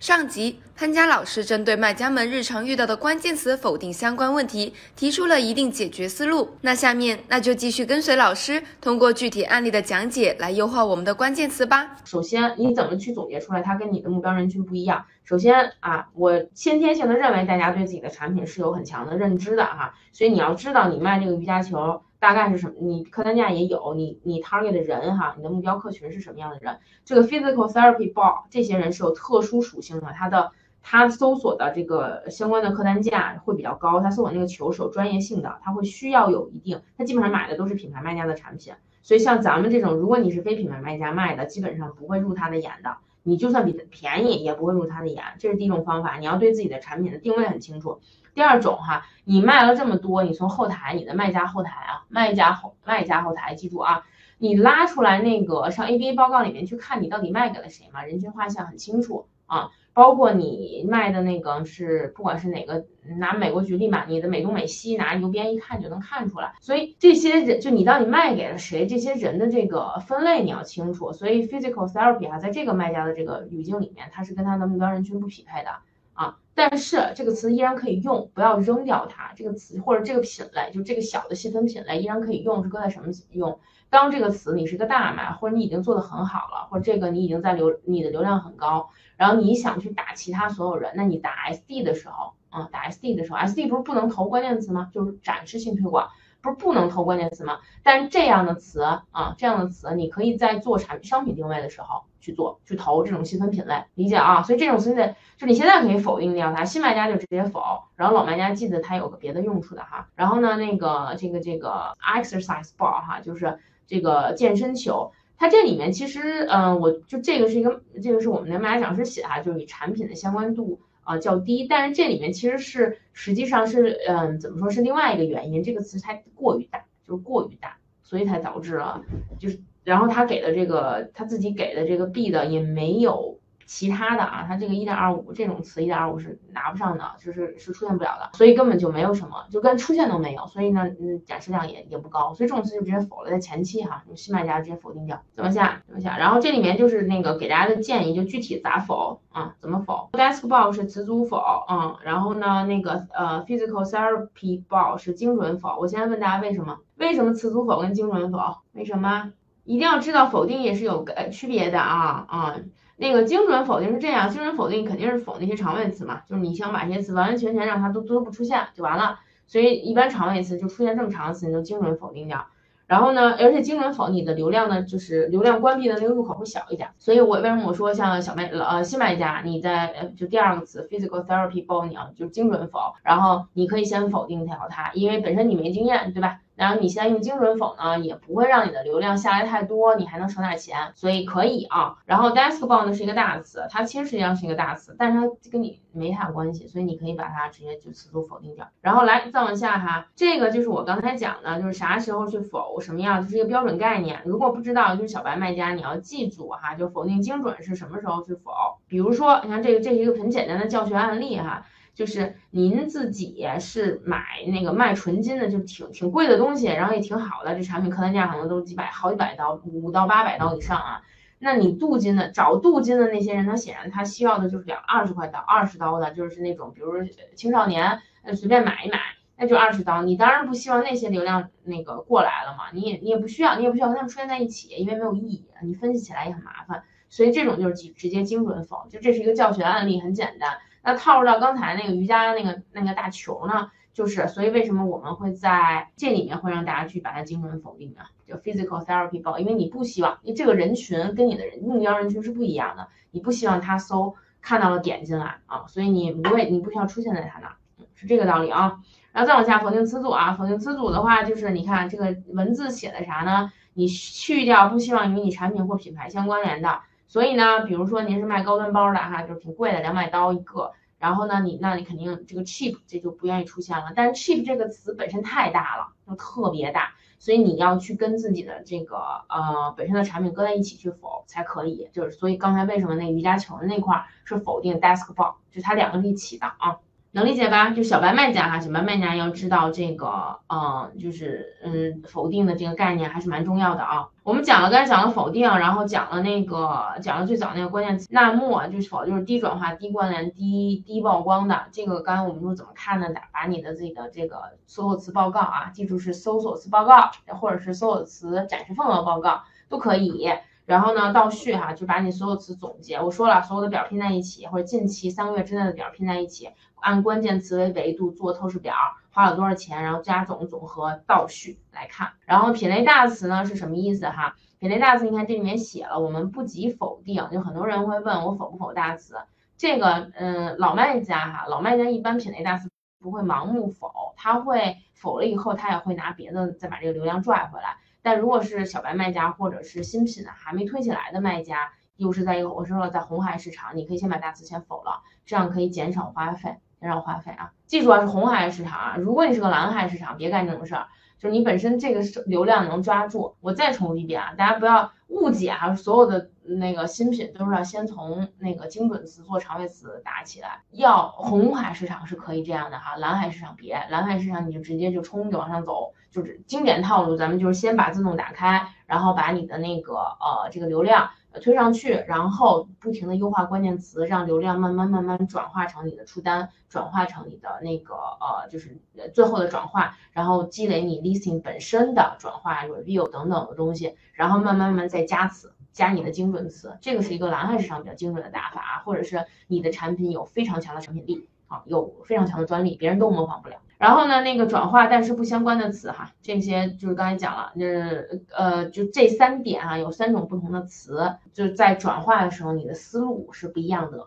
上集潘佳老师针对卖家们日常遇到的关键词否定相关问题，提出了一定解决思路。那下面那就继续跟随老师，通过具体案例的讲解来优化我们的关键词吧。首先，你怎么去总结出来它跟你的目标人群不一样？首先啊，我先天性的认为大家对自己的产品是有很强的认知的哈，所以你要知道你卖这个瑜伽球。大概是什么？你客单价也有，你你 target 的人哈，你的目标客群是什么样的人？这个 physical therapy ball 这些人是有特殊属性的，他的他搜索的这个相关的客单价会比较高，他搜索那个球是有专业性的，他会需要有一定，他基本上买的都是品牌卖家的产品，所以像咱们这种，如果你是非品牌卖家卖的，基本上不会入他的眼的，你就算比便宜也不会入他的眼，这是第一种方法，你要对自己的产品的定位很清楚。第二种哈，你卖了这么多，你从后台你的卖家后台啊，卖家后卖家后台，记住啊，你拉出来那个上 ABA 报告里面去看，你到底卖给了谁嘛？人群画像很清楚啊，包括你卖的那个是不管是哪个，拿美国举例嘛，你的美东美西拿邮编一看就能看出来，所以这些人就你到底卖给了谁，这些人的这个分类你要清楚。所以 physical therapy 啊，在这个卖家的这个语境里面，它是跟他的目标人群不匹配的。啊，但是这个词依然可以用，不要扔掉它。这个词或者这个品类，就这个小的细分品类依然可以用，是搁在什么用？当这个词你是个大卖，或者你已经做的很好了，或者这个你已经在流，你的流量很高，然后你想去打其他所有人，那你打 SD 的时候，啊，打 SD 的时候，SD 不是不能投关键词吗？就是展示性推广。不是不能投关键词吗？但这样的词啊，这样的词，你可以在做产商品定位的时候去做，去投这种细分品类，理解啊？所以这种词在，就你现在可以否定掉它，新卖家就直接否，然后老卖家记得它有个别的用处的哈。然后呢，那个这个这个 exercise ball 哈，就是这个健身球，它这里面其实，嗯，我就这个是一个，这个是我们的卖家讲师写哈，就是与产品的相关度。啊，较低，但是这里面其实是实际上是，嗯，怎么说是另外一个原因，这个词它过于大，就是过于大，所以才导致了，就是，然后他给的这个他自己给的这个 B 的也没有。其他的啊，它这个一点二五这种词，一点二五是拿不上的，就是是出现不了的，所以根本就没有什么，就跟出现都没有，所以呢，嗯，展示量也也不高，所以这种词就直接否了，在前期哈，新卖家直接否定掉，怎么下怎么下，然后这里面就是那个给大家的建议，就具体咋否啊，怎么否？Desk ball 是词组否，嗯，然后呢，那个呃 Physical therapy ball 是精准否。我现在问大家为什么？为什么词组否跟精准否？为什么？一定要知道否定也是有呃区别的啊啊。那个精准否定是这样，精准否定肯定是否那些长位词嘛，就是你想把这些词完完全全让它都都不出现就完了，所以一般长位词就出现这么长的词，你就精准否定掉。然后呢，而且精准否你的流量呢，就是流量关闭的那个入口会小一点。所以我为什么我说像小卖呃新卖家，你在就第二个词 physical therapy 包你啊就精准否，然后你可以先否定掉它，因为本身你没经验，对吧？然后你现在用精准否呢，也不会让你的流量下来太多，你还能省点钱，所以可以啊。然后 desk ball 呢是一个大词，它其实实际上是一个大词，但是它跟你没太关系，所以你可以把它直接就词组否定掉。然后来再往下哈，这个就是我刚才讲的，就是啥时候去否什么样，就是一个标准概念。如果不知道，就是小白卖家你要记住哈，就否定精准是什么时候去否。比如说，你看这个，这是一个很简单的教学案例哈。就是您自己是买那个卖纯金的，就挺挺贵的东西，然后也挺好的，这产品客单价可能都几百好几百刀，五到八百刀以上啊。那你镀金的找镀金的那些人，他显然他需要的就是两二十块刀、二十刀的，就是那种比如说青少年随便买一买，那就二十刀。你当然不希望那些流量那个过来了嘛，你也你也不需要，你也不需要跟他们出现在一起，因为没有意义，你分析起来也很麻烦。所以这种就是直直接精准否，就这是一个教学案例，很简单。那套入到刚才那个瑜伽那个那个大球呢，就是所以为什么我们会在这里面会让大家去把它精准否定啊？就 physical therapy 包，因为你不希望你这个人群跟你的人目标人群是不一样的，你不希望他搜看到了点进来啊，所以你不会你不需要出现在他那，是这个道理啊。然后再往下否定词组啊，否定词组的话就是你看这个文字写的啥呢？你去掉不希望与你产品或品牌相关联的。所以呢，比如说您是卖高端包的哈，就是挺贵的，两百刀一个。然后呢，你那你肯定这个 cheap 这就不愿意出现了。但是 cheap 这个词本身太大了，就特别大，所以你要去跟自己的这个呃本身的产品搁在一起去否才可以。就是所以刚才为什么那瑜伽球的那块是否定 desk ball，就它两个是一起的啊。能理解吧？就小白卖家哈，小白卖家要知道这个，嗯，就是嗯，否定的这个概念还是蛮重要的啊。我们讲了，刚才讲了否定，然后讲了那个，讲了最早那个关键词，纳木就是否，就是低转化、低关联、低低曝光的。这个刚才我们说怎么看呢？打把你的自己的这个搜索词报告啊，记住是搜索词报告，或者是搜索词展示份额报告都可以。然后呢，倒序哈，就把你所有词总结。我说了，所有的表拼在一起，或者近期三个月之内的表拼在一起，按关键词为维度做透视表，花了多少钱，然后加总总和倒序来看。然后品类大词呢是什么意思哈？品类大词，你看这里面写了，我们不及否定。就很多人会问我否不否大词？这个嗯，老卖家哈，老卖家一般品类大词不会盲目否，他会否了以后，他也会拿别的再把这个流量拽回来。但如果是小白卖家或者是新品还没推起来的卖家，又是在一个我说了在红海市场，你可以先把大词先否了，这样可以减少花费，减少花费啊！记住啊，是红海市场啊，如果你是个蓝海市场，别干这种事儿。就是你本身这个流量能抓住，我再重复一遍啊，大家不要误解啊，所有的那个新品都是要先从那个精准词做长尾词打起来。要红海市场是可以这样的哈，蓝海市场别，蓝海市场你就直接就冲就往上走，就是经典套路，咱们就是先把自动打开，然后把你的那个呃这个流量。推上去，然后不停的优化关键词，让流量慢慢慢慢转化成你的出单，转化成你的那个呃，就是最后的转化，然后积累你 listing 本身的转化 review 等等的东西，然后慢慢慢慢再加词，加你的精准词，这个是一个蓝海市场比较精准的打法，或者是你的产品有非常强的产品力。啊，有非常强的专利，别人都模仿不了。然后呢，那个转化但是不相关的词哈，这些就是刚才讲了，就是呃，就这三点啊，有三种不同的词，就是在转化的时候，你的思路是不一样的。